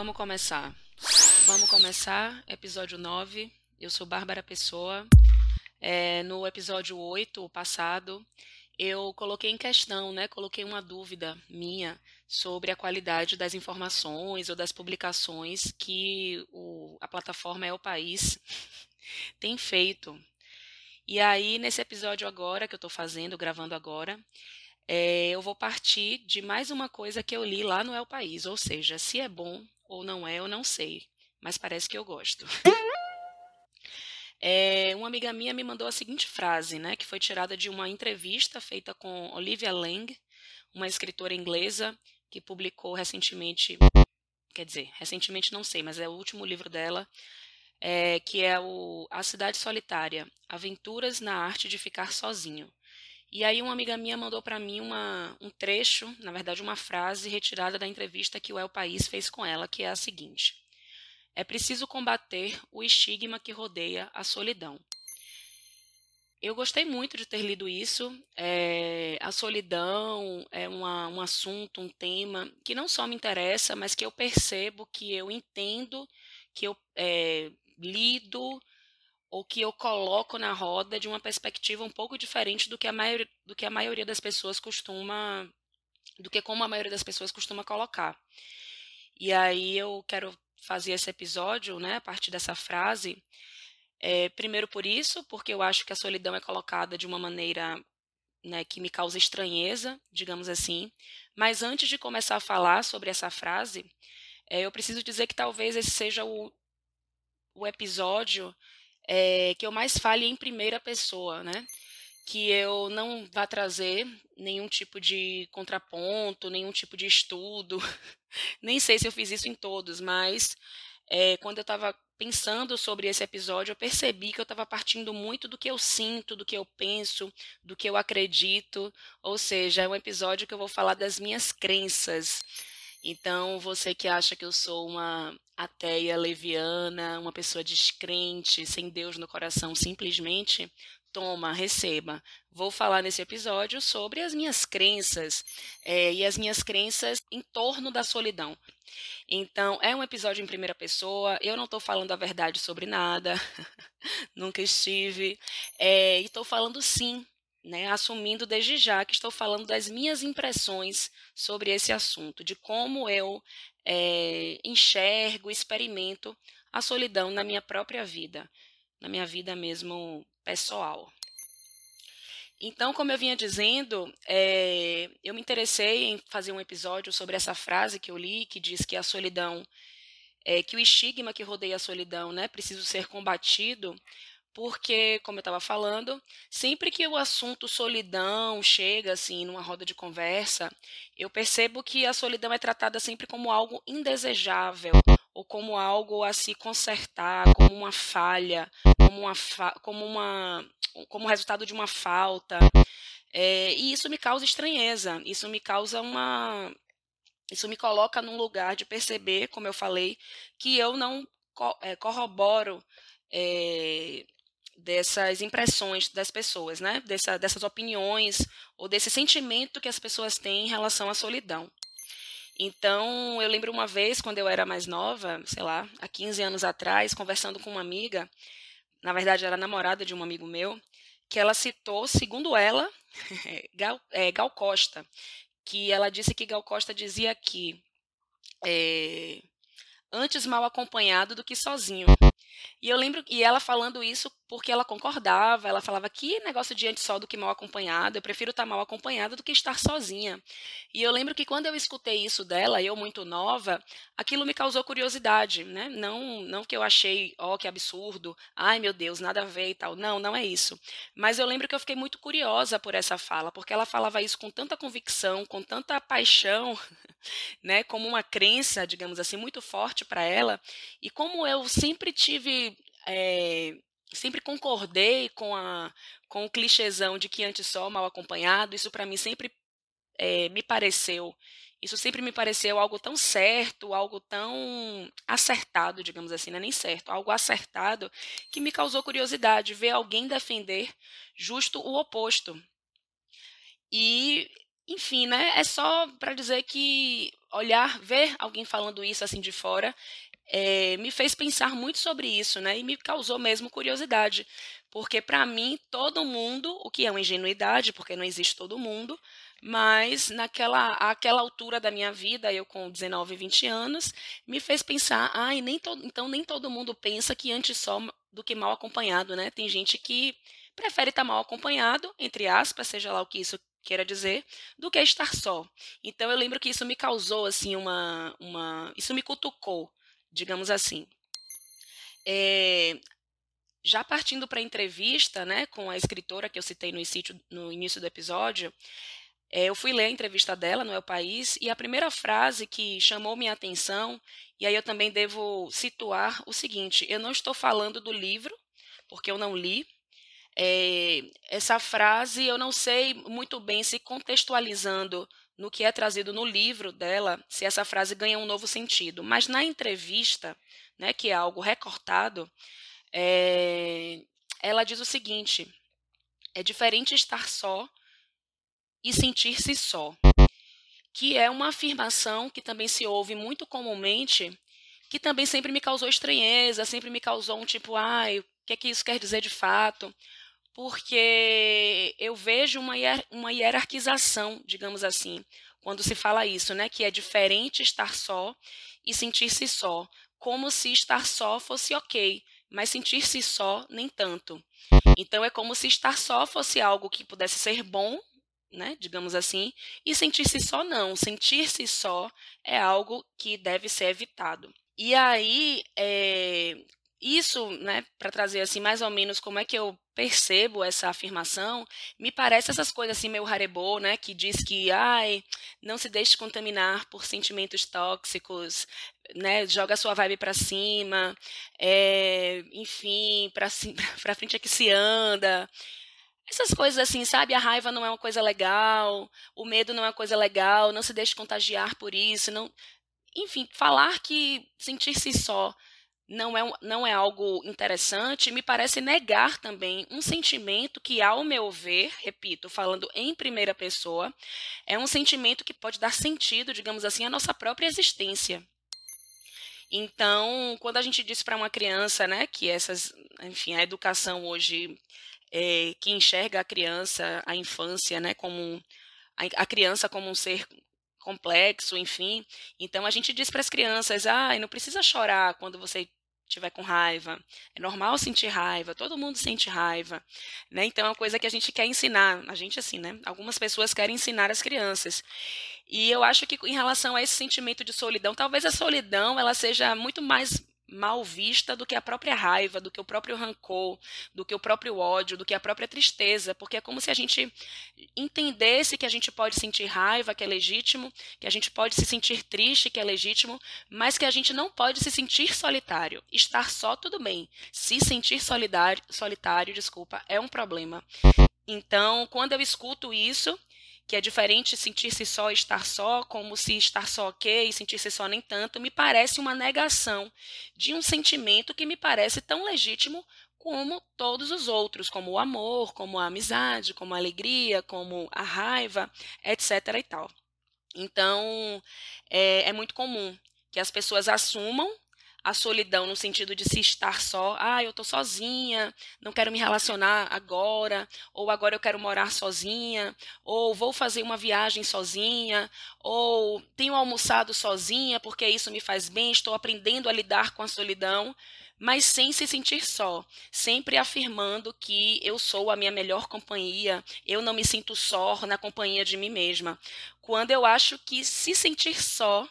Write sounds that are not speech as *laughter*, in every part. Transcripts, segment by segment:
Vamos começar. Vamos começar, episódio 9. Eu sou Bárbara Pessoa. É, no episódio 8, o passado, eu coloquei em questão, né? Coloquei uma dúvida minha sobre a qualidade das informações ou das publicações que o, a plataforma É o País *laughs* tem feito. E aí, nesse episódio agora que eu estou fazendo, gravando agora, é, eu vou partir de mais uma coisa que eu li lá no El País, ou seja, se é bom ou não é, eu não sei, mas parece que eu gosto. *laughs* É, uma amiga minha me mandou a seguinte frase, né, que foi tirada de uma entrevista feita com Olivia Lang, uma escritora inglesa que publicou recentemente, quer dizer, recentemente não sei, mas é o último livro dela, é, que é o A Cidade Solitária, Aventuras na Arte de Ficar Sozinho. E aí uma amiga minha mandou para mim uma, um trecho, na verdade uma frase retirada da entrevista que o El País fez com ela, que é a seguinte: É preciso combater o estigma que rodeia a solidão. Eu gostei muito de ter lido isso. É, a solidão é uma, um assunto, um tema que não só me interessa, mas que eu percebo, que eu entendo, que eu é, lido, ou que eu coloco na roda de uma perspectiva um pouco diferente do que a maioria, do que a maioria das pessoas costuma do que como a maioria das pessoas costuma colocar. E aí eu quero fazer esse episódio, né, a partir dessa frase, é, primeiro por isso, porque eu acho que a solidão é colocada de uma maneira né, que me causa estranheza, digamos assim. Mas antes de começar a falar sobre essa frase, é, eu preciso dizer que talvez esse seja o, o episódio é, que eu mais fale em primeira pessoa, né? Que eu não vá trazer nenhum tipo de contraponto, nenhum tipo de estudo. *laughs* Nem sei se eu fiz isso em todos, mas é, quando eu estava pensando sobre esse episódio, eu percebi que eu estava partindo muito do que eu sinto, do que eu penso, do que eu acredito. Ou seja, é um episódio que eu vou falar das minhas crenças. Então, você que acha que eu sou uma ateia leviana, uma pessoa descrente, sem Deus no coração, simplesmente toma, receba. Vou falar nesse episódio sobre as minhas crenças é, e as minhas crenças em torno da solidão. Então, é um episódio em primeira pessoa, eu não estou falando a verdade sobre nada, *laughs* nunca estive, é, e estou falando sim né, assumindo desde já que estou falando das minhas impressões sobre esse assunto, de como eu é, enxergo, experimento a solidão na minha própria vida, na minha vida mesmo pessoal. Então, como eu vinha dizendo, é, eu me interessei em fazer um episódio sobre essa frase que eu li, que diz que a solidão, é, que o estigma que rodeia a solidão, né, precisa ser combatido porque, como eu estava falando, sempre que o assunto solidão chega assim numa roda de conversa, eu percebo que a solidão é tratada sempre como algo indesejável ou como algo a se consertar, como uma falha, como uma fa como uma como resultado de uma falta. É, e isso me causa estranheza, isso me causa uma isso me coloca num lugar de perceber, como eu falei, que eu não é, corroboro é, dessas impressões das pessoas, né? Dessa, dessas opiniões ou desse sentimento que as pessoas têm em relação à solidão. Então, eu lembro uma vez, quando eu era mais nova, sei lá, há 15 anos atrás, conversando com uma amiga, na verdade era namorada de um amigo meu, que ela citou, segundo ela, *laughs* Gal, é, Gal Costa, que ela disse que Gal Costa dizia que é, antes mal acompanhado do que sozinho. E eu lembro, e ela falando isso porque ela concordava, ela falava que negócio de antes só do que mal acompanhado, eu prefiro estar mal acompanhada do que estar sozinha. E eu lembro que quando eu escutei isso dela, eu muito nova, aquilo me causou curiosidade, né? Não, não que eu achei, ó, oh, que absurdo, ai meu Deus, nada a ver e tal. Não, não é isso. Mas eu lembro que eu fiquei muito curiosa por essa fala, porque ela falava isso com tanta convicção, com tanta paixão, *laughs* né, como uma crença, digamos assim, muito forte para ela, e como eu sempre tive é, sempre concordei com, a, com o clichêzão de que antes só mal acompanhado, isso para mim sempre é, me pareceu, isso sempre me pareceu algo tão certo, algo tão acertado, digamos assim, não é nem certo, algo acertado, que me causou curiosidade ver alguém defender justo o oposto. E enfim, né? É só para dizer que olhar, ver alguém falando isso assim de fora, é, me fez pensar muito sobre isso, né? E me causou mesmo curiosidade. Porque para mim, todo mundo, o que é uma ingenuidade, porque não existe todo mundo, mas naquela aquela altura da minha vida, eu com 19, 20 anos, me fez pensar, ai, ah, nem todo, então nem todo mundo pensa que antes só do que mal acompanhado, né? Tem gente que prefere estar mal acompanhado, entre aspas, seja lá o que isso queira dizer, do que estar só. Então eu lembro que isso me causou assim uma uma isso me cutucou, digamos assim. É, já partindo para a entrevista, né, com a escritora que eu citei no início, no início do episódio, é, eu fui ler a entrevista dela no El País e a primeira frase que chamou minha atenção, e aí eu também devo situar o seguinte: eu não estou falando do livro, porque eu não li. É, essa frase eu não sei muito bem se contextualizando no que é trazido no livro dela, se essa frase ganha um novo sentido. Mas na entrevista, né, que é algo recortado, é, ela diz o seguinte: é diferente estar só e sentir-se só, que é uma afirmação que também se ouve muito comumente, que também sempre me causou estranheza, sempre me causou um tipo, ai, o que é que isso quer dizer de fato? Porque eu vejo uma, hier uma hierarquização, digamos assim, quando se fala isso, né? Que é diferente estar só e sentir-se só, como se estar só fosse ok, mas sentir-se só nem tanto. Então é como se estar só fosse algo que pudesse ser bom, né, digamos assim, e sentir-se só não. Sentir-se só é algo que deve ser evitado. E aí, é, isso, né, para trazer assim mais ou menos como é que eu percebo essa afirmação, me parece essas coisas assim meio harebô, né, que diz que, ai, não se deixe contaminar por sentimentos tóxicos, né, joga sua vibe para cima, é, enfim, para *laughs* para frente é que se anda. Essas coisas assim, sabe? A raiva não é uma coisa legal, o medo não é uma coisa legal, não se deixe contagiar por isso, não. Enfim, falar que sentir-se só não é, não é algo interessante, me parece negar também um sentimento que, ao meu ver, repito, falando em primeira pessoa, é um sentimento que pode dar sentido, digamos assim, à nossa própria existência. Então, quando a gente diz para uma criança, né, que essas, enfim, a educação hoje é, que enxerga a criança, a infância, né, como a, a criança como um ser complexo, enfim. Então a gente diz para as crianças: "Ah, não precisa chorar quando você estiver com raiva. É normal sentir raiva, todo mundo sente raiva, né? Então é uma coisa que a gente quer ensinar, a gente assim, né? Algumas pessoas querem ensinar as crianças. E eu acho que em relação a esse sentimento de solidão, talvez a solidão ela seja muito mais mal vista do que a própria raiva, do que o próprio rancor, do que o próprio ódio, do que a própria tristeza, porque é como se a gente entendesse que a gente pode sentir raiva, que é legítimo, que a gente pode se sentir triste, que é legítimo, mas que a gente não pode se sentir solitário. Estar só tudo bem. Se sentir solidário, solitário, desculpa, é um problema. Então, quando eu escuto isso, que é diferente sentir-se só estar só, como se estar só ok e sentir-se só nem tanto, me parece uma negação de um sentimento que me parece tão legítimo como todos os outros, como o amor, como a amizade, como a alegria, como a raiva, etc. e tal. Então, é, é muito comum que as pessoas assumam a solidão no sentido de se estar só, ah, eu estou sozinha, não quero me relacionar agora, ou agora eu quero morar sozinha, ou vou fazer uma viagem sozinha, ou tenho almoçado sozinha porque isso me faz bem, estou aprendendo a lidar com a solidão, mas sem se sentir só, sempre afirmando que eu sou a minha melhor companhia, eu não me sinto só na companhia de mim mesma. Quando eu acho que se sentir só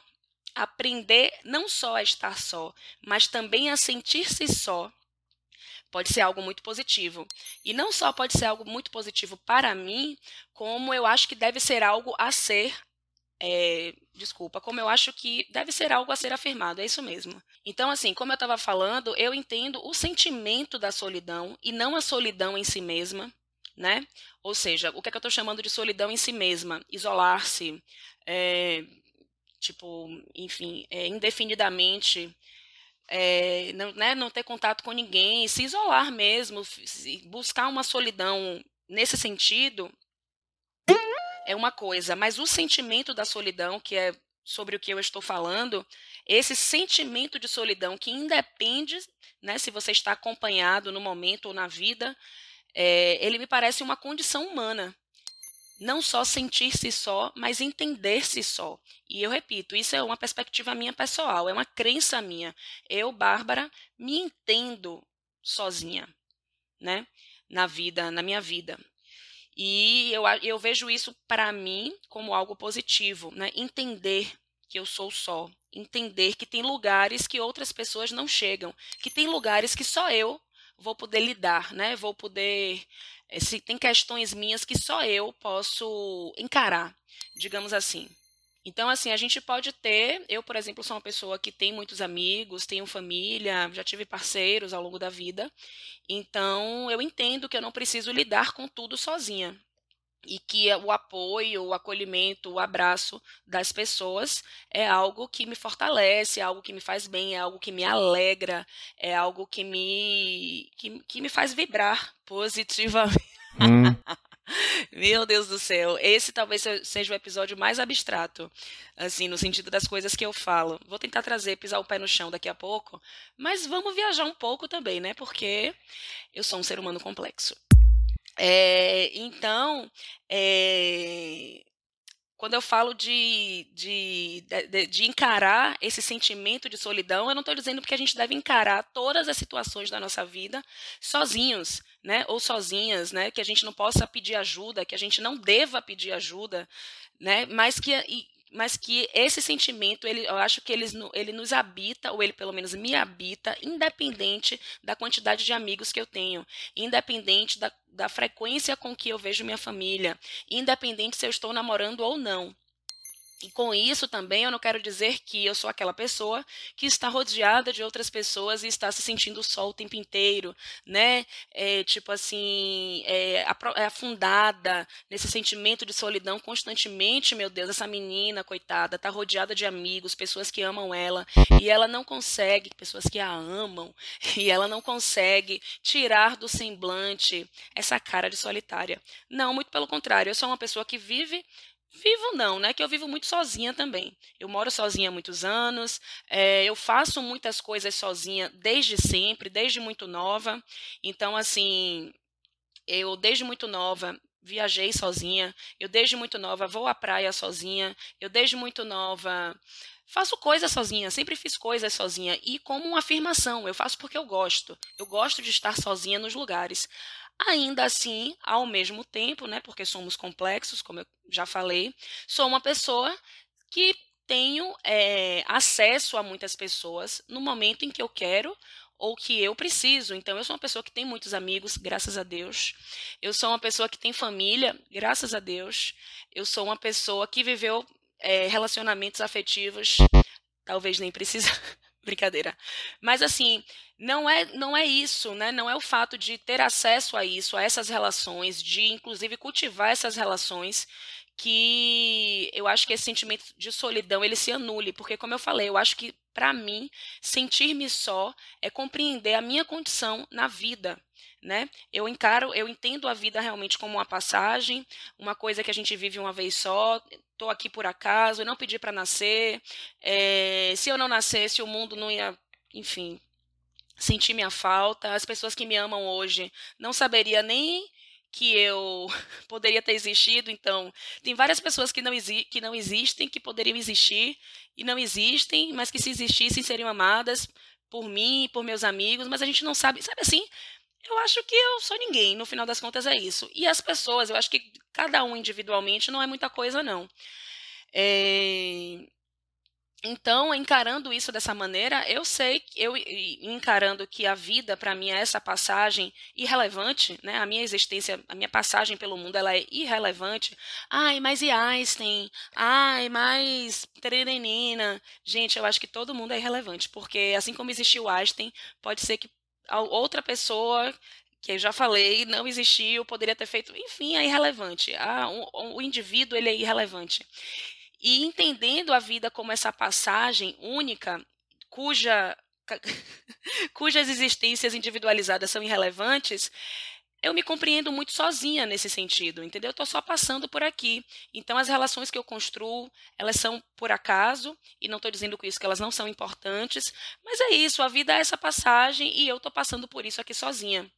aprender não só a estar só, mas também a sentir-se só, pode ser algo muito positivo. E não só pode ser algo muito positivo para mim, como eu acho que deve ser algo a ser. É, desculpa, como eu acho que deve ser algo a ser afirmado, é isso mesmo. Então, assim, como eu estava falando, eu entendo o sentimento da solidão e não a solidão em si mesma, né? Ou seja, o que, é que eu estou chamando de solidão em si mesma? Isolar-se, é, tipo, enfim, é, indefinidamente, é, não, né, não ter contato com ninguém, se isolar mesmo, buscar uma solidão nesse sentido, é uma coisa, mas o sentimento da solidão, que é sobre o que eu estou falando, esse sentimento de solidão que independe, né, se você está acompanhado no momento ou na vida, é, ele me parece uma condição humana. Não só sentir-se só, mas entender-se só. E eu repito, isso é uma perspectiva minha pessoal, é uma crença minha. Eu, Bárbara, me entendo sozinha, né? Na vida, na minha vida. E eu, eu vejo isso para mim como algo positivo, né? Entender que eu sou só, entender que tem lugares que outras pessoas não chegam, que tem lugares que só eu vou poder lidar, né? Vou poder se tem questões minhas que só eu posso encarar, digamos assim. Então, assim, a gente pode ter. Eu, por exemplo, sou uma pessoa que tem muitos amigos, tenho família, já tive parceiros ao longo da vida. Então, eu entendo que eu não preciso lidar com tudo sozinha e que o apoio, o acolhimento, o abraço das pessoas é algo que me fortalece, é algo que me faz bem, é algo que me alegra, é algo que me que, que me faz vibrar positivamente. Hum. *laughs* Meu Deus do céu, esse talvez seja o episódio mais abstrato, assim, no sentido das coisas que eu falo. Vou tentar trazer, pisar o pé no chão daqui a pouco, mas vamos viajar um pouco também, né? Porque eu sou um ser humano complexo. É, então, é, quando eu falo de, de, de, de, encarar esse sentimento de solidão, eu não estou dizendo que a gente deve encarar todas as situações da nossa vida sozinhos, né? Ou sozinhas, né? Que a gente não possa pedir ajuda, que a gente não deva pedir ajuda, né? Mas que mas que esse sentimento, ele, eu acho que ele, ele nos habita, ou ele pelo menos me habita, independente da quantidade de amigos que eu tenho, independente da, da frequência com que eu vejo minha família, independente se eu estou namorando ou não. E com isso também eu não quero dizer que eu sou aquela pessoa que está rodeada de outras pessoas e está se sentindo só o tempo inteiro, né? É, tipo assim, é, é afundada nesse sentimento de solidão constantemente. Meu Deus, essa menina, coitada, está rodeada de amigos, pessoas que amam ela, e ela não consegue, pessoas que a amam, *laughs* e ela não consegue tirar do semblante essa cara de solitária. Não, muito pelo contrário, eu sou uma pessoa que vive Vivo não, né? Que eu vivo muito sozinha também. Eu moro sozinha há muitos anos, é, eu faço muitas coisas sozinha desde sempre, desde muito nova. Então, assim, eu desde muito nova viajei sozinha, eu desde muito nova vou à praia sozinha, eu desde muito nova faço coisas sozinha, sempre fiz coisas sozinha e como uma afirmação, eu faço porque eu gosto. Eu gosto de estar sozinha nos lugares. Ainda assim, ao mesmo tempo, né, porque somos complexos, como eu já falei, sou uma pessoa que tenho é, acesso a muitas pessoas no momento em que eu quero ou que eu preciso. Então, eu sou uma pessoa que tem muitos amigos, graças a Deus. Eu sou uma pessoa que tem família, graças a Deus. Eu sou uma pessoa que viveu é, relacionamentos afetivos, talvez nem precisa. *laughs* Brincadeira. Mas assim, não é não é isso, né? Não é o fato de ter acesso a isso, a essas relações, de inclusive cultivar essas relações que eu acho que esse sentimento de solidão ele se anule, porque como eu falei, eu acho que para mim sentir-me só é compreender a minha condição na vida, né? Eu encaro, eu entendo a vida realmente como uma passagem, uma coisa que a gente vive uma vez só. Estou aqui por acaso, eu não pedi para nascer. É, se eu não nascesse, o mundo não ia, enfim, sentir minha falta. As pessoas que me amam hoje não saberia nem que eu *laughs* poderia ter existido. Então, tem várias pessoas que não, que não existem, que poderiam existir e não existem, mas que se existissem seriam amadas por mim, por meus amigos, mas a gente não sabe, sabe assim? Eu acho que eu sou ninguém, no final das contas é isso. E as pessoas, eu acho que cada um individualmente não é muita coisa, não. É... Então, encarando isso dessa maneira, eu sei, eu encarando que a vida para mim é essa passagem irrelevante, né? A minha existência, a minha passagem pelo mundo, ela é irrelevante. Ai, mas e Einstein? Ai, mas Terenina. Gente, eu acho que todo mundo é irrelevante, porque assim como existiu Einstein, pode ser que outra pessoa que eu já falei, não existiu, poderia ter feito, enfim, é irrelevante. Ah, o, indivíduo ele é irrelevante. E entendendo a vida como essa passagem única, cuja, *laughs* cujas existências individualizadas são irrelevantes, eu me compreendo muito sozinha nesse sentido, entendeu? Eu estou só passando por aqui. Então, as relações que eu construo, elas são por acaso, e não estou dizendo com isso que elas não são importantes, mas é isso, a vida é essa passagem e eu estou passando por isso aqui sozinha.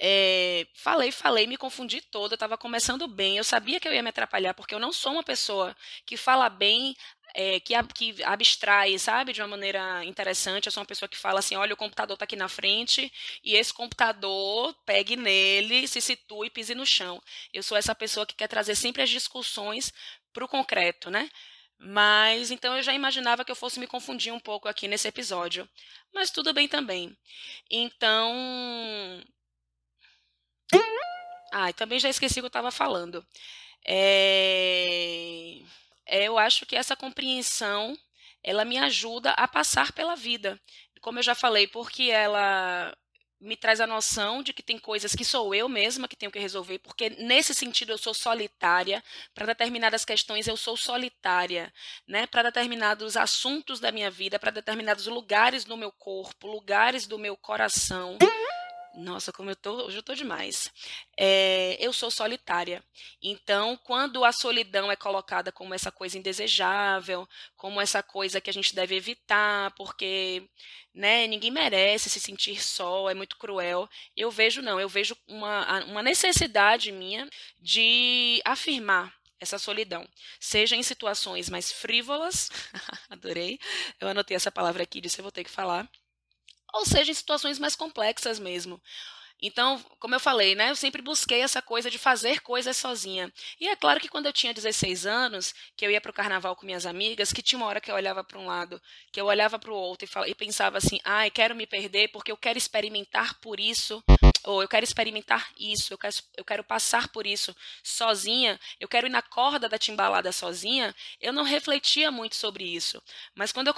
É, falei, falei, me confundi toda, estava começando bem, eu sabia que eu ia me atrapalhar, porque eu não sou uma pessoa que fala bem é, que, que abstrai, sabe, de uma maneira interessante. Eu sou uma pessoa que fala assim: olha, o computador está aqui na frente e esse computador pegue nele, se situe e pise no chão. Eu sou essa pessoa que quer trazer sempre as discussões para o concreto, né? Mas então eu já imaginava que eu fosse me confundir um pouco aqui nesse episódio. Mas tudo bem também. Então. Ah, e também já esqueci o que eu estava falando. É, eu acho que essa compreensão ela me ajuda a passar pela vida. Como eu já falei, porque ela me traz a noção de que tem coisas que sou eu mesma que tenho que resolver, porque nesse sentido eu sou solitária, para determinadas questões eu sou solitária, né? Para determinados assuntos da minha vida, para determinados lugares do meu corpo, lugares do meu coração. Nossa, como eu tô, hoje eu tô demais. É, eu sou solitária. Então, quando a solidão é colocada como essa coisa indesejável, como essa coisa que a gente deve evitar, porque né, ninguém merece se sentir só, é muito cruel. Eu vejo não, eu vejo uma, uma necessidade minha de afirmar essa solidão, seja em situações mais frívolas, *laughs* adorei, eu anotei essa palavra aqui, disse eu vou ter que falar, ou seja, em situações mais complexas mesmo. Então, como eu falei, né, eu sempre busquei essa coisa de fazer coisas sozinha. E é claro que quando eu tinha 16 anos, que eu ia para o carnaval com minhas amigas, que tinha uma hora que eu olhava para um lado, que eu olhava para o outro e, falava, e pensava assim: ai, quero me perder porque eu quero experimentar por isso, ou eu quero experimentar isso, eu quero, eu quero passar por isso sozinha, eu quero ir na corda da timbalada sozinha. Eu não refletia muito sobre isso. Mas quando eu.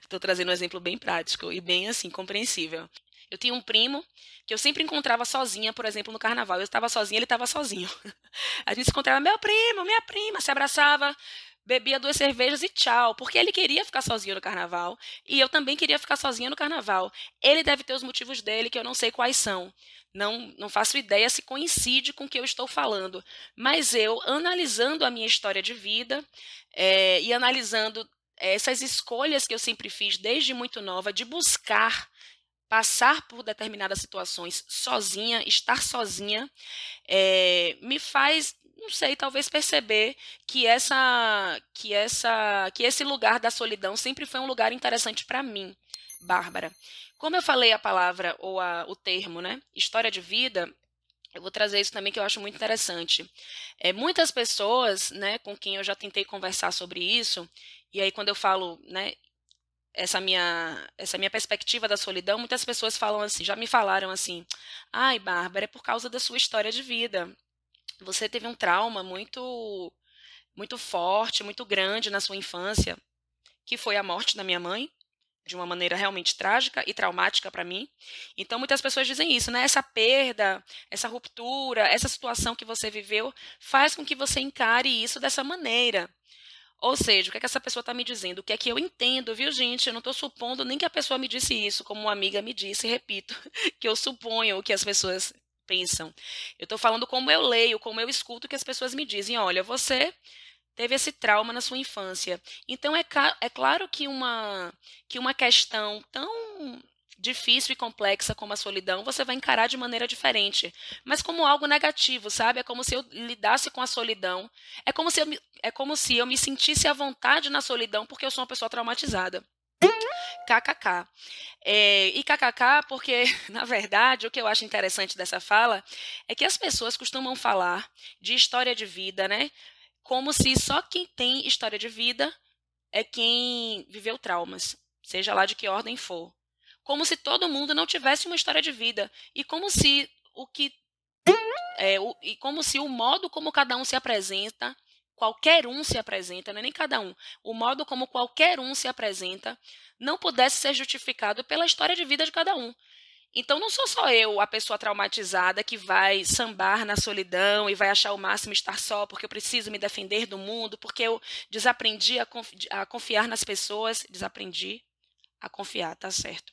Estou *laughs* trazendo um exemplo bem prático e bem assim, compreensível. Eu tinha um primo que eu sempre encontrava sozinha, por exemplo, no carnaval. Eu estava sozinha, ele estava sozinho. *laughs* A gente se encontrava, meu primo, minha prima, se abraçava, bebia duas cervejas e tchau, porque ele queria ficar sozinho no carnaval e eu também queria ficar sozinha no carnaval. Ele deve ter os motivos dele que eu não sei quais são. Não, não faço ideia se coincide com o que eu estou falando, mas eu, analisando a minha história de vida é, e analisando essas escolhas que eu sempre fiz desde muito nova de buscar passar por determinadas situações sozinha, estar sozinha, é, me faz não sei, talvez perceber que essa, que essa, que esse lugar da solidão sempre foi um lugar interessante para mim, Bárbara. Como eu falei a palavra ou a, o termo, né, história de vida, eu vou trazer isso também que eu acho muito interessante. É, muitas pessoas, né, com quem eu já tentei conversar sobre isso, e aí quando eu falo, né, essa minha essa minha perspectiva da solidão, muitas pessoas falam assim, já me falaram assim: "Ai, Bárbara, é por causa da sua história de vida. Você teve um trauma muito muito forte, muito grande na sua infância, que foi a morte da minha mãe, de uma maneira realmente trágica e traumática para mim. Então muitas pessoas dizem isso, né? Essa perda, essa ruptura, essa situação que você viveu faz com que você encare isso dessa maneira. Ou seja, o que, é que essa pessoa está me dizendo? O que é que eu entendo, viu, gente? Eu não estou supondo nem que a pessoa me disse isso, como uma amiga me disse, repito, *laughs* que eu suponho o que as pessoas pensam. Eu estou falando como eu leio, como eu escuto que as pessoas me dizem. Olha, você teve esse trauma na sua infância. Então é, é claro que uma, que uma questão tão difícil e complexa como a solidão, você vai encarar de maneira diferente, mas como algo negativo, sabe? É como se eu lidasse com a solidão. É como se eu, é como se eu me sentisse à vontade na solidão porque eu sou uma pessoa traumatizada. KKK. É, e KKK porque, *laughs* na verdade, o que eu acho interessante dessa fala é que as pessoas costumam falar de história de vida, né? Como se só quem tem história de vida é quem viveu traumas, seja lá de que ordem for como se todo mundo não tivesse uma história de vida e como se o que é, o, e como se o modo como cada um se apresenta, qualquer um se apresenta, não é nem cada um, o modo como qualquer um se apresenta, não pudesse ser justificado pela história de vida de cada um. Então não sou só eu, a pessoa traumatizada, que vai sambar na solidão e vai achar o máximo estar só porque eu preciso me defender do mundo, porque eu desaprendi a, confi a confiar nas pessoas, desaprendi, a confiar, tá certo,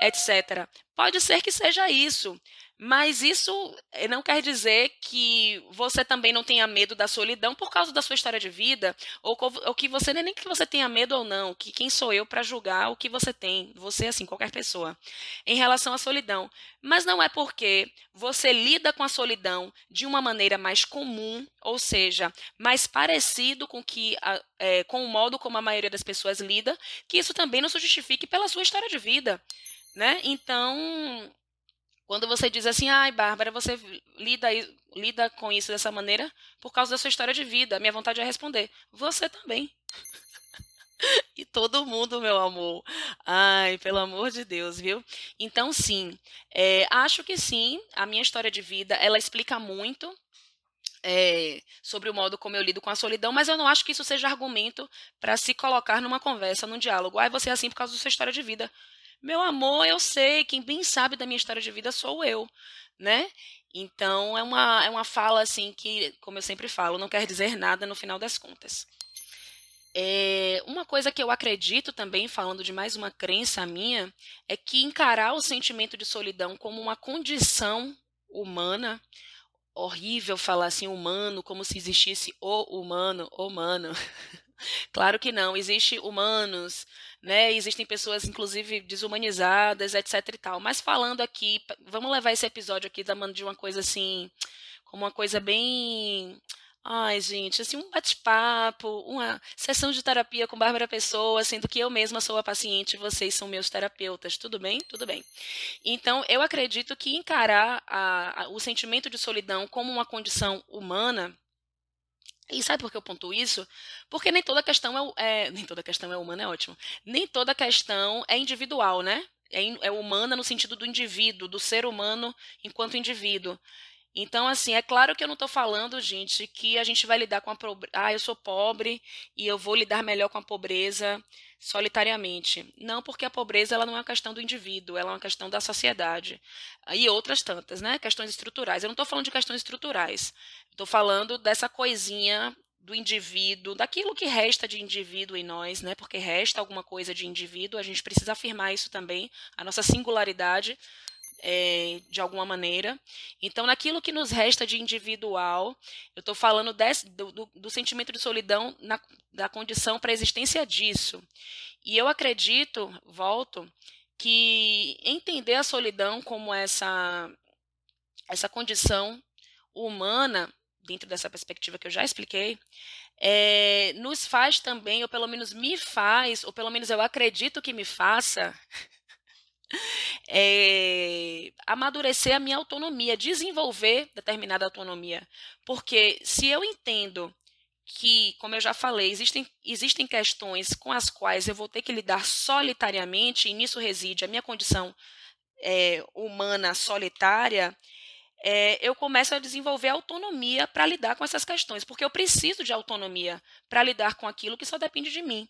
etc. Pode ser que seja isso, Mas isso eh, não quer dizer que você também não tenha medo da solidão por causa da sua história de vida, ou, ou que você nem que você tenha medo ou não, que quem sou eu para julgar o que você tem, você assim, qualquer pessoa, em relação à solidão. Mas não é porque você lida com a solidão de uma maneira mais comum, ou seja, mais parecido com que é, com o modo como a maioria das pessoas lida, que isso também não se justifique pela sua história de vida. Né? Então, quando você diz assim, ai, Bárbara, você lida, lida com isso dessa maneira por causa da sua história de vida, minha vontade é responder, você também. *laughs* e todo mundo, meu amor. Ai, pelo amor de Deus, viu? Então, sim, é, acho que sim, a minha história de vida, ela explica muito é, sobre o modo como eu lido com a solidão, mas eu não acho que isso seja argumento para se colocar numa conversa, num diálogo. Ai, você é assim por causa da sua história de vida. Meu amor, eu sei, quem bem sabe da minha história de vida sou eu, né? Então é uma, é uma fala assim que, como eu sempre falo, não quer dizer nada no final das contas. É, uma coisa que eu acredito também, falando de mais uma crença minha, é que encarar o sentimento de solidão como uma condição humana, horrível falar assim humano, como se existisse o humano, humano. *laughs* Claro que não, existe humanos, né? Existem pessoas inclusive desumanizadas, etc e tal. Mas falando aqui, vamos levar esse episódio aqui de uma coisa assim, como uma coisa bem Ai, gente, assim, um bate-papo, uma sessão de terapia com Bárbara Pessoa, sendo que eu mesma sou a paciente e vocês são meus terapeutas. Tudo bem? Tudo bem. Então, eu acredito que encarar a, a, o sentimento de solidão como uma condição humana e sabe por que eu pontuo isso? Porque nem toda questão é, é, *laughs* nem toda questão é humana, é ótimo. Nem toda questão é individual, né? É, é humana no sentido do indivíduo, do ser humano enquanto indivíduo. Então, assim, é claro que eu não estou falando, gente, que a gente vai lidar com a pobreza. Ah, eu sou pobre e eu vou lidar melhor com a pobreza solitariamente. Não, porque a pobreza ela não é uma questão do indivíduo, ela é uma questão da sociedade. E outras tantas, né? Questões estruturais. Eu não estou falando de questões estruturais. Estou falando dessa coisinha do indivíduo, daquilo que resta de indivíduo em nós, né? Porque resta alguma coisa de indivíduo, a gente precisa afirmar isso também, a nossa singularidade é, de alguma maneira. Então, naquilo que nos resta de individual, eu estou falando desse, do, do, do, sentimento de solidão na, da condição para a existência disso. E eu acredito, volto, que entender a solidão como essa, essa condição humana, dentro dessa perspectiva que eu já expliquei, é, nos faz também, ou pelo menos me faz, ou pelo menos eu acredito que me faça, *laughs* é, amadurecer a minha autonomia, desenvolver determinada autonomia. Porque se eu entendo que, como eu já falei, existem, existem questões com as quais eu vou ter que lidar solitariamente, e nisso reside a minha condição é, humana solitária, é, eu começo a desenvolver autonomia para lidar com essas questões, porque eu preciso de autonomia para lidar com aquilo que só depende de mim.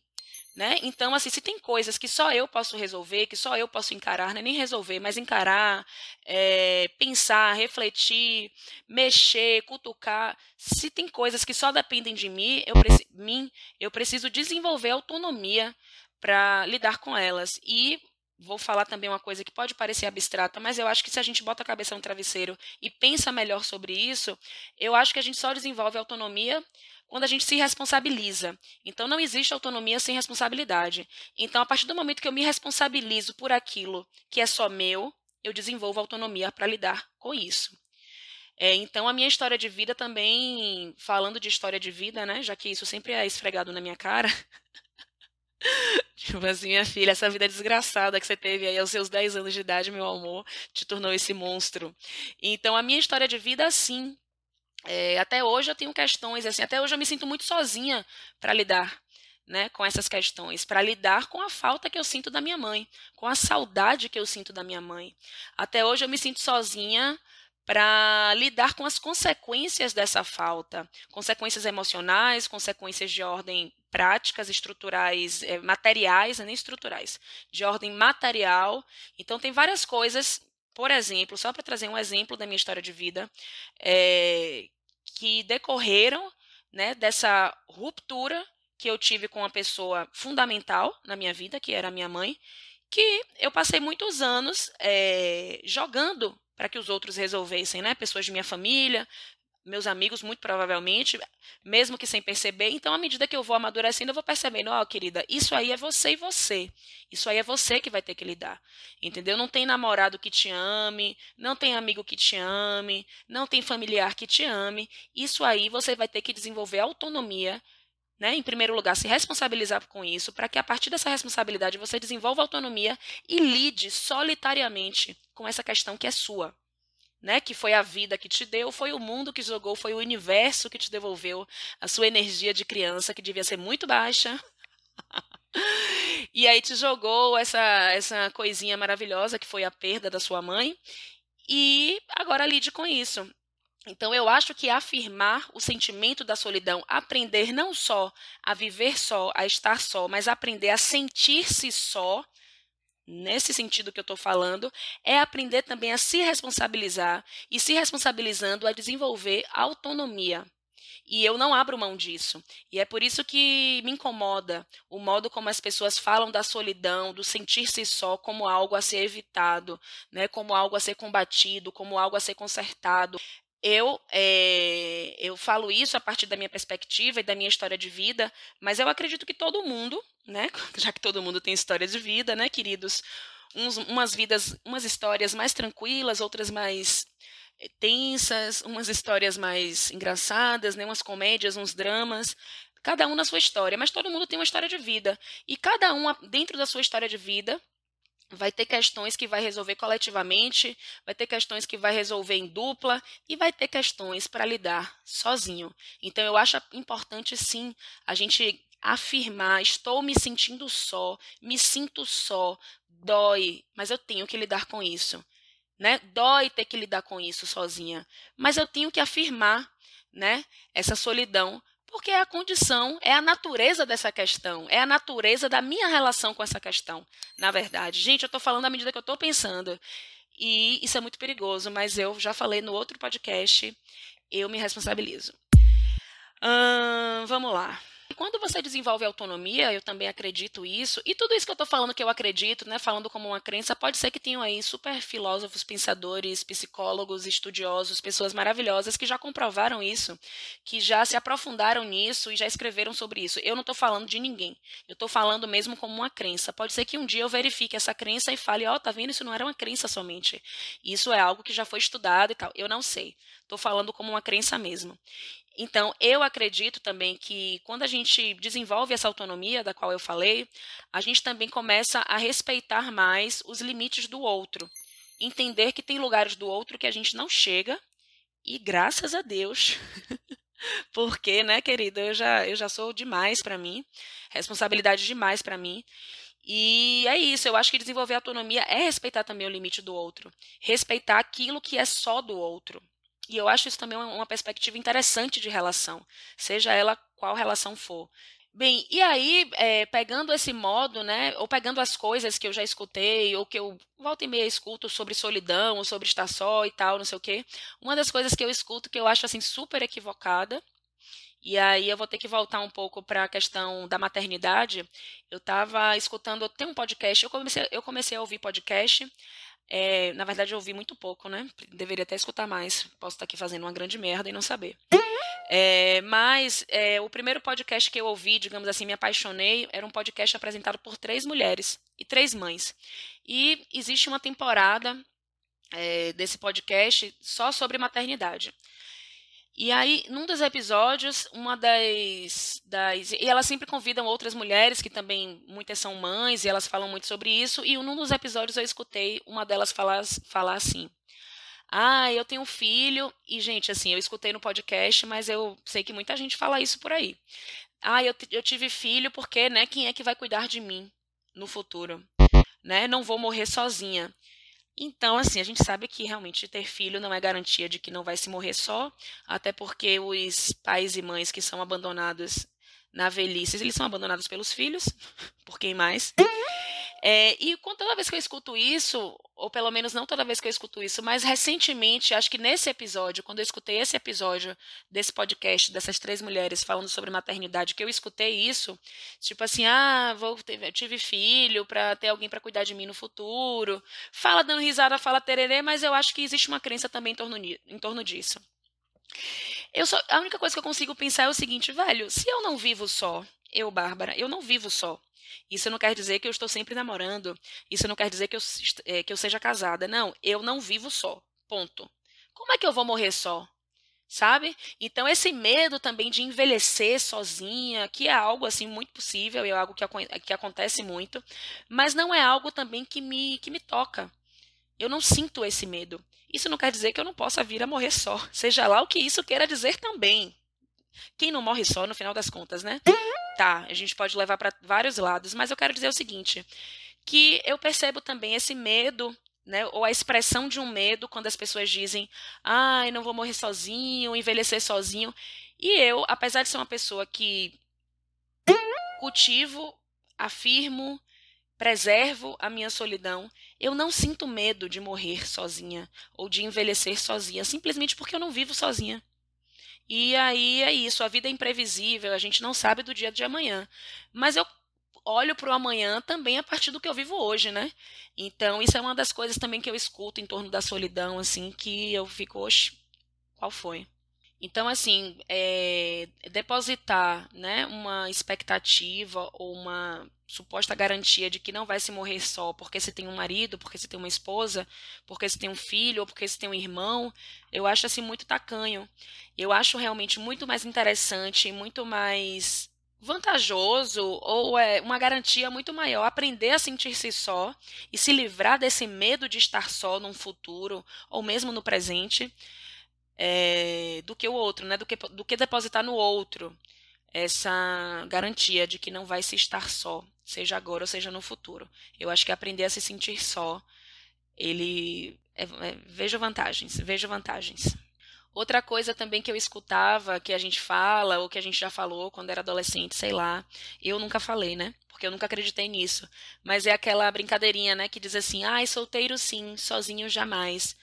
Né? Então, assim, se tem coisas que só eu posso resolver, que só eu posso encarar, não é nem resolver, mas encarar, é, pensar, refletir, mexer, cutucar, se tem coisas que só dependem de mim, eu, mim, eu preciso desenvolver autonomia para lidar com elas. E vou falar também uma coisa que pode parecer abstrata, mas eu acho que se a gente bota a cabeça no travesseiro e pensa melhor sobre isso, eu acho que a gente só desenvolve autonomia quando a gente se responsabiliza. Então, não existe autonomia sem responsabilidade. Então, a partir do momento que eu me responsabilizo por aquilo que é só meu, eu desenvolvo autonomia para lidar com isso. É, então, a minha história de vida também, falando de história de vida, né, já que isso sempre é esfregado na minha cara. *laughs* *laughs* tipo assim, minha filha, essa vida desgraçada que você teve aí aos seus 10 anos de idade, meu amor, te tornou esse monstro. Então, a minha história de vida, sim, é, até hoje eu tenho questões assim, até hoje eu me sinto muito sozinha para lidar né, com essas questões, para lidar com a falta que eu sinto da minha mãe, com a saudade que eu sinto da minha mãe. Até hoje eu me sinto sozinha para lidar com as consequências dessa falta, consequências emocionais, consequências de ordem práticas, estruturais, é, materiais, nem estruturais, de ordem material. Então tem várias coisas, por exemplo, só para trazer um exemplo da minha história de vida, é, que decorreram né, dessa ruptura que eu tive com uma pessoa fundamental na minha vida, que era a minha mãe, que eu passei muitos anos é, jogando para que os outros resolvessem, né? Pessoas de minha família, meus amigos, muito provavelmente, mesmo que sem perceber. Então, à medida que eu vou amadurecendo, eu vou percebendo, ó, oh, querida, isso aí é você e você. Isso aí é você que vai ter que lidar. Entendeu? Não tem namorado que te ame, não tem amigo que te ame, não tem familiar que te ame. Isso aí você vai ter que desenvolver autonomia né, em primeiro lugar, se responsabilizar com isso, para que a partir dessa responsabilidade você desenvolva autonomia e lide solitariamente com essa questão que é sua né, que foi a vida que te deu, foi o mundo que jogou, foi o universo que te devolveu a sua energia de criança, que devia ser muito baixa. *laughs* e aí te jogou essa, essa coisinha maravilhosa que foi a perda da sua mãe. E agora lide com isso. Então, eu acho que afirmar o sentimento da solidão, aprender não só a viver só, a estar só, mas aprender a sentir-se só, nesse sentido que eu estou falando, é aprender também a se responsabilizar e, se responsabilizando, a desenvolver autonomia. E eu não abro mão disso. E é por isso que me incomoda o modo como as pessoas falam da solidão, do sentir-se só como algo a ser evitado, né, como algo a ser combatido, como algo a ser consertado eu, é, eu falo isso a partir da minha perspectiva e da minha história de vida, mas eu acredito que todo mundo, né, *laughs* já que todo mundo tem história de vida, né, queridos, uns, umas vidas, umas histórias mais tranquilas, outras mais eh, tensas, umas histórias mais engraçadas, né, umas comédias, uns dramas, cada um na sua história, mas todo mundo tem uma história de vida. E cada um dentro da sua história de vida vai ter questões que vai resolver coletivamente, vai ter questões que vai resolver em dupla e vai ter questões para lidar sozinho. Então eu acho importante sim a gente afirmar, estou me sentindo só, me sinto só, dói, mas eu tenho que lidar com isso. Né? Dói ter que lidar com isso sozinha, mas eu tenho que afirmar, né, essa solidão porque é a condição, é a natureza dessa questão, é a natureza da minha relação com essa questão. Na verdade, gente, eu estou falando à medida que eu estou pensando. E isso é muito perigoso, mas eu já falei no outro podcast, eu me responsabilizo. Hum, vamos lá quando você desenvolve autonomia, eu também acredito isso, e tudo isso que eu estou falando que eu acredito, né, falando como uma crença, pode ser que tenham aí super filósofos, pensadores, psicólogos, estudiosos, pessoas maravilhosas que já comprovaram isso, que já se aprofundaram nisso e já escreveram sobre isso. Eu não estou falando de ninguém, eu estou falando mesmo como uma crença. Pode ser que um dia eu verifique essa crença e fale, ó, oh, tá vendo, isso não era uma crença somente, isso é algo que já foi estudado e tal. Eu não sei, estou falando como uma crença mesmo. Então, eu acredito também que quando a gente desenvolve essa autonomia da qual eu falei, a gente também começa a respeitar mais os limites do outro. Entender que tem lugares do outro que a gente não chega, e graças a Deus. *laughs* Porque, né, querida, eu já, eu já sou demais para mim, responsabilidade demais para mim. E é isso, eu acho que desenvolver autonomia é respeitar também o limite do outro, respeitar aquilo que é só do outro. E eu acho isso também uma perspectiva interessante de relação, seja ela qual relação for. Bem, e aí, é, pegando esse modo, né, ou pegando as coisas que eu já escutei, ou que eu volta e meia escuto sobre solidão, ou sobre estar só e tal, não sei o quê, uma das coisas que eu escuto que eu acho, assim, super equivocada, e aí eu vou ter que voltar um pouco para a questão da maternidade, eu estava escutando, tem um podcast, eu comecei, eu comecei a ouvir podcast, é, na verdade, eu ouvi muito pouco, né? Deveria até escutar mais. Posso estar aqui fazendo uma grande merda e não saber. É, mas é, o primeiro podcast que eu ouvi, digamos assim, me apaixonei, era um podcast apresentado por três mulheres e três mães. E existe uma temporada é, desse podcast só sobre maternidade. E aí, num dos episódios, uma das, das. E elas sempre convidam outras mulheres, que também muitas são mães, e elas falam muito sobre isso. E num dos episódios eu escutei uma delas falar, falar assim. Ah, eu tenho um filho, e, gente, assim, eu escutei no podcast, mas eu sei que muita gente fala isso por aí. Ah, eu, eu tive filho porque, né, quem é que vai cuidar de mim no futuro? Né? Não vou morrer sozinha. Então, assim, a gente sabe que realmente ter filho não é garantia de que não vai se morrer só, até porque os pais e mães que são abandonados na velhice, eles são abandonados pelos filhos, *laughs* por quem mais? É, e toda vez que eu escuto isso, ou pelo menos não toda vez que eu escuto isso, mas recentemente, acho que nesse episódio, quando eu escutei esse episódio desse podcast, dessas três mulheres falando sobre maternidade, que eu escutei isso, tipo assim, ah, vou ter, eu tive filho para ter alguém para cuidar de mim no futuro. Fala dando risada, fala tererê, mas eu acho que existe uma crença também em torno, em torno disso. Eu só, a única coisa que eu consigo pensar é o seguinte, velho, se eu não vivo só, eu, Bárbara, eu não vivo só. Isso não quer dizer que eu estou sempre namorando. Isso não quer dizer que eu, é, que eu seja casada. Não, eu não vivo só. Ponto. Como é que eu vou morrer só? Sabe? Então, esse medo também de envelhecer sozinha, que é algo assim muito possível, é algo que, que acontece muito, mas não é algo também que me, que me toca. Eu não sinto esse medo. Isso não quer dizer que eu não possa vir a morrer só, *laughs* seja lá o que isso queira dizer também. Quem não morre só, no final das contas, né? Tá, a gente pode levar para vários lados, mas eu quero dizer o seguinte, que eu percebo também esse medo né, ou a expressão de um medo quando as pessoas dizem, ai, não vou morrer sozinho, envelhecer sozinho. E eu, apesar de ser uma pessoa que cultivo, afirmo, preservo a minha solidão, eu não sinto medo de morrer sozinha ou de envelhecer sozinha, simplesmente porque eu não vivo sozinha. E aí é isso, a vida é imprevisível, a gente não sabe do dia de amanhã. Mas eu olho para o amanhã também a partir do que eu vivo hoje, né? Então, isso é uma das coisas também que eu escuto em torno da solidão, assim, que eu fico, oxe, qual foi? Então, assim, é, depositar né, uma expectativa ou uma suposta garantia de que não vai se morrer só porque você tem um marido, porque você tem uma esposa, porque você tem um filho ou porque você tem um irmão, eu acho assim muito tacanho. Eu acho realmente muito mais interessante, muito mais vantajoso ou é uma garantia muito maior aprender a sentir-se só e se livrar desse medo de estar só num futuro ou mesmo no presente é, do que o outro, né? Do que, do que depositar no outro essa garantia de que não vai se estar só, seja agora ou seja no futuro. Eu acho que aprender a se sentir só, ele é, é, vejo vantagens, vejo vantagens. Outra coisa também que eu escutava, que a gente fala, ou que a gente já falou quando era adolescente, sei lá, eu nunca falei, né? Porque eu nunca acreditei nisso. Mas é aquela brincadeirinha, né, que diz assim: ai, solteiro sim, sozinho jamais.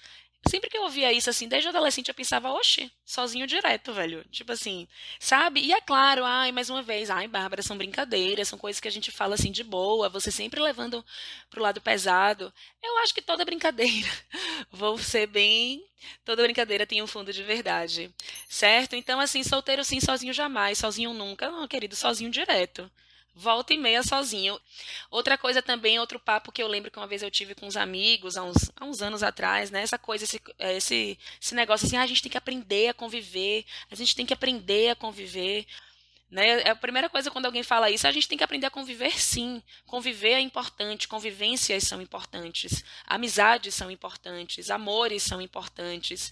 Sempre que eu ouvia isso, assim, desde adolescente, eu pensava, oxe, sozinho direto, velho. Tipo assim, sabe? E é claro, ai, mais uma vez, ai, Bárbara, são brincadeiras, são coisas que a gente fala assim de boa, você sempre levando pro lado pesado. Eu acho que toda brincadeira, *laughs* vou ser bem. Toda brincadeira tem um fundo de verdade, certo? Então, assim, solteiro sim, sozinho jamais, sozinho nunca, não, querido, sozinho direto volta e meia sozinho. Outra coisa também, outro papo que eu lembro que uma vez eu tive com uns amigos, há uns, há uns anos atrás, né? Essa coisa, esse, é, esse, esse negócio assim, ah, a gente tem que aprender a conviver, a gente tem que aprender a conviver. Né? É a primeira coisa quando alguém fala isso, a gente tem que aprender a conviver sim. Conviver é importante, convivências são importantes, amizades são importantes, amores são importantes.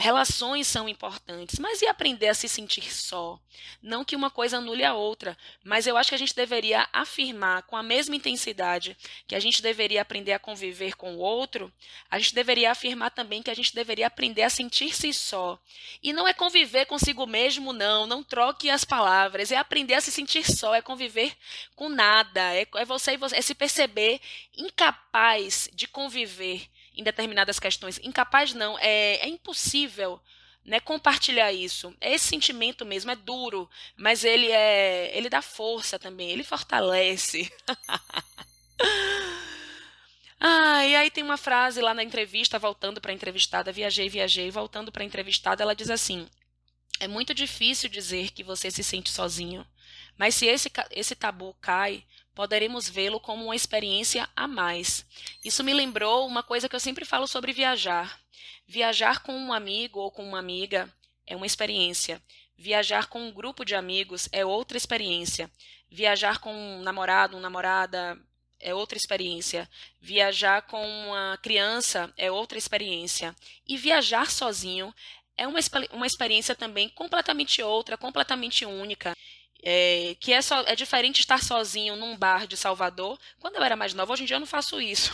Relações são importantes, mas e aprender a se sentir só? Não que uma coisa anule a outra, mas eu acho que a gente deveria afirmar com a mesma intensidade que a gente deveria aprender a conviver com o outro, a gente deveria afirmar também que a gente deveria aprender a sentir-se só. E não é conviver consigo mesmo, não, não troque as palavras, é aprender a se sentir só, é conviver com nada, é, é você, é se perceber incapaz de conviver em determinadas questões. Incapaz não, é, é impossível né, compartilhar isso. Esse sentimento mesmo é duro, mas ele é, ele dá força também, ele fortalece. *laughs* ah, e aí tem uma frase lá na entrevista, voltando para a entrevistada, viajei, viajei, voltando para a entrevistada, ela diz assim: é muito difícil dizer que você se sente sozinho, mas se esse, esse tabu cai, poderemos vê-lo como uma experiência a mais. Isso me lembrou uma coisa que eu sempre falo sobre viajar. Viajar com um amigo ou com uma amiga é uma experiência. Viajar com um grupo de amigos é outra experiência. Viajar com um namorado, uma namorada é outra experiência. Viajar com uma criança é outra experiência. E viajar sozinho é uma, uma experiência também completamente outra, completamente única. É, que é, só, é diferente estar sozinho num bar de Salvador. Quando eu era mais nova, hoje em dia eu não faço isso.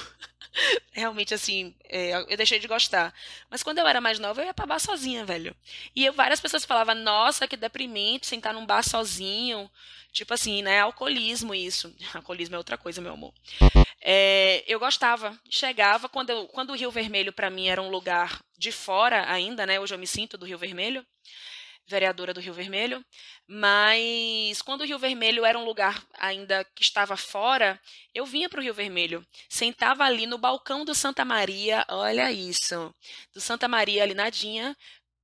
*laughs* Realmente, assim, é, eu deixei de gostar. Mas quando eu era mais nova, eu ia pra bar sozinha, velho. E eu, várias pessoas falavam, nossa, que deprimente sentar num bar sozinho. Tipo assim, né? Alcoolismo isso. *laughs* Alcoolismo é outra coisa, meu amor. É, eu gostava, chegava quando, eu, quando o Rio Vermelho para mim era um lugar de fora ainda, né? Hoje eu me sinto do Rio Vermelho, vereadora do Rio Vermelho, mas quando o Rio Vermelho era um lugar ainda que estava fora, eu vinha para o Rio Vermelho, sentava ali no balcão do Santa Maria, olha isso, do Santa Maria ali nadinha,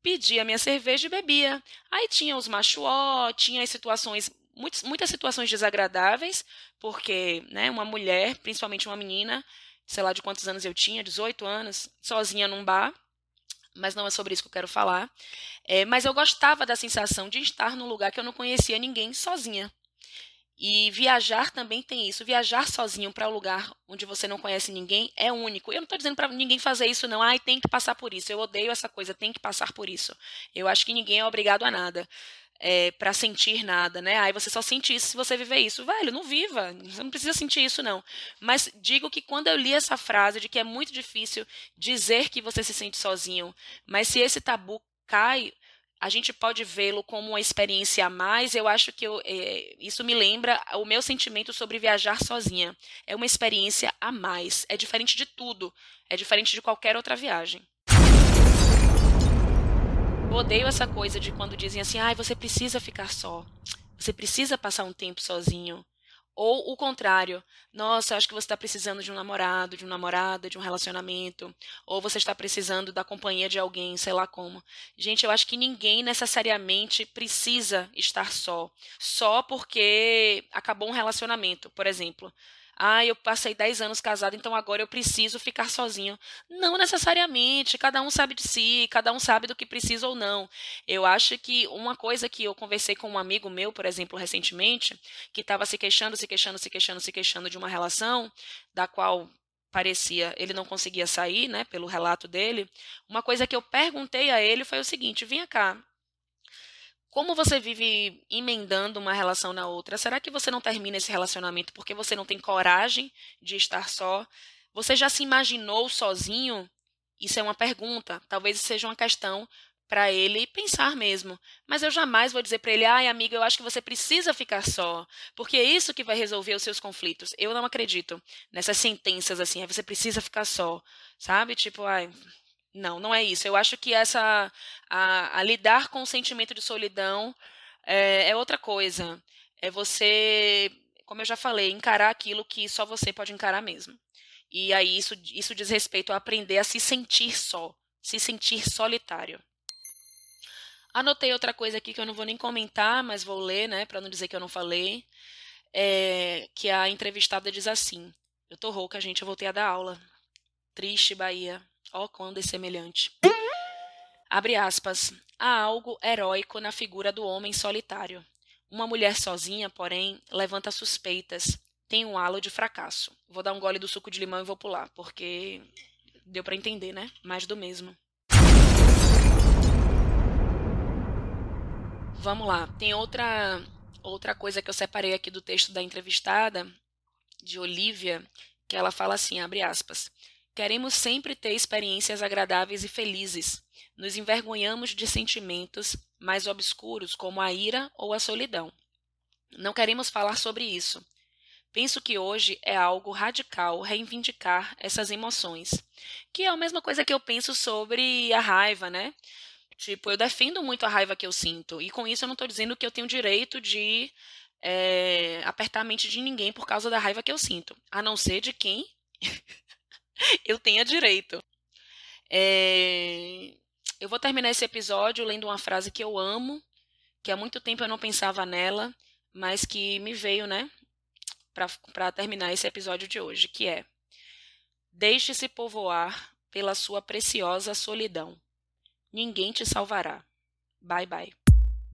pedia minha cerveja e bebia. Aí tinha os machuó, tinha as situações muitas, muitas situações desagradáveis, porque né, uma mulher, principalmente uma menina, sei lá de quantos anos eu tinha, 18 anos, sozinha num bar, mas não é sobre isso que eu quero falar. É, mas eu gostava da sensação de estar num lugar que eu não conhecia ninguém sozinha. E viajar também tem isso. Viajar sozinho para um lugar onde você não conhece ninguém é único. Eu não estou dizendo para ninguém fazer isso, não. Ai, tem que passar por isso. Eu odeio essa coisa, tem que passar por isso. Eu acho que ninguém é obrigado a nada é, para sentir nada, né? Aí você só sente isso se você viver isso. Velho, não viva, você não precisa sentir isso, não. Mas digo que quando eu li essa frase de que é muito difícil dizer que você se sente sozinho, mas se esse tabu cai, a gente pode vê-lo como uma experiência a mais. Eu acho que eu, é, isso me lembra o meu sentimento sobre viajar sozinha. É uma experiência a mais. É diferente de tudo. É diferente de qualquer outra viagem. Eu odeio essa coisa de quando dizem assim, ah, você precisa ficar só. Você precisa passar um tempo sozinho. Ou o contrário, nossa, acho que você está precisando de um namorado, de uma namorada, de um relacionamento. Ou você está precisando da companhia de alguém, sei lá como. Gente, eu acho que ninguém necessariamente precisa estar só. Só porque acabou um relacionamento, por exemplo. Ah, eu passei 10 anos casado, então agora eu preciso ficar sozinho. Não necessariamente, cada um sabe de si, cada um sabe do que precisa ou não. Eu acho que uma coisa que eu conversei com um amigo meu, por exemplo, recentemente, que estava se queixando, se queixando, se queixando, se queixando de uma relação da qual parecia ele não conseguia sair, né, pelo relato dele. Uma coisa que eu perguntei a ele foi o seguinte: "Vinha cá, como você vive emendando uma relação na outra? Será que você não termina esse relacionamento porque você não tem coragem de estar só? Você já se imaginou sozinho? Isso é uma pergunta. Talvez seja uma questão para ele pensar mesmo. Mas eu jamais vou dizer para ele: ai, amiga, eu acho que você precisa ficar só, porque é isso que vai resolver os seus conflitos. Eu não acredito nessas sentenças assim, você precisa ficar só, sabe? Tipo, ai, não, não é isso. Eu acho que essa a, a lidar com o sentimento de solidão é, é, outra coisa. É você, como eu já falei, encarar aquilo que só você pode encarar mesmo. E aí isso, isso diz respeito a aprender a se sentir só, se sentir solitário. Anotei outra coisa aqui que eu não vou nem comentar, mas vou ler, né, para não dizer que eu não falei. É, que a entrevistada diz assim: Eu tô rouca, gente, eu voltei a dar aula. Triste, Bahia. Ó, oh, quando é semelhante. Abre aspas. Há algo heróico na figura do homem solitário. Uma mulher sozinha, porém, levanta suspeitas. Tem um halo de fracasso. Vou dar um gole do suco de limão e vou pular, porque deu para entender, né? Mais do mesmo. Vamos lá. Tem outra outra coisa que eu separei aqui do texto da entrevistada de Olivia, que ela fala assim, abre aspas: Queremos sempre ter experiências agradáveis e felizes. Nos envergonhamos de sentimentos mais obscuros, como a ira ou a solidão. Não queremos falar sobre isso. Penso que hoje é algo radical reivindicar essas emoções, que é a mesma coisa que eu penso sobre a raiva, né? Tipo, eu defendo muito a raiva que eu sinto, e com isso eu não estou dizendo que eu tenho direito de é, apertar a mente de ninguém por causa da raiva que eu sinto, a não ser de quem *laughs* eu tenha direito. É... Eu vou terminar esse episódio lendo uma frase que eu amo, que há muito tempo eu não pensava nela, mas que me veio, né, para terminar esse episódio de hoje, que é: Deixe-se povoar pela sua preciosa solidão. Ninguém te salvará. Bye bye.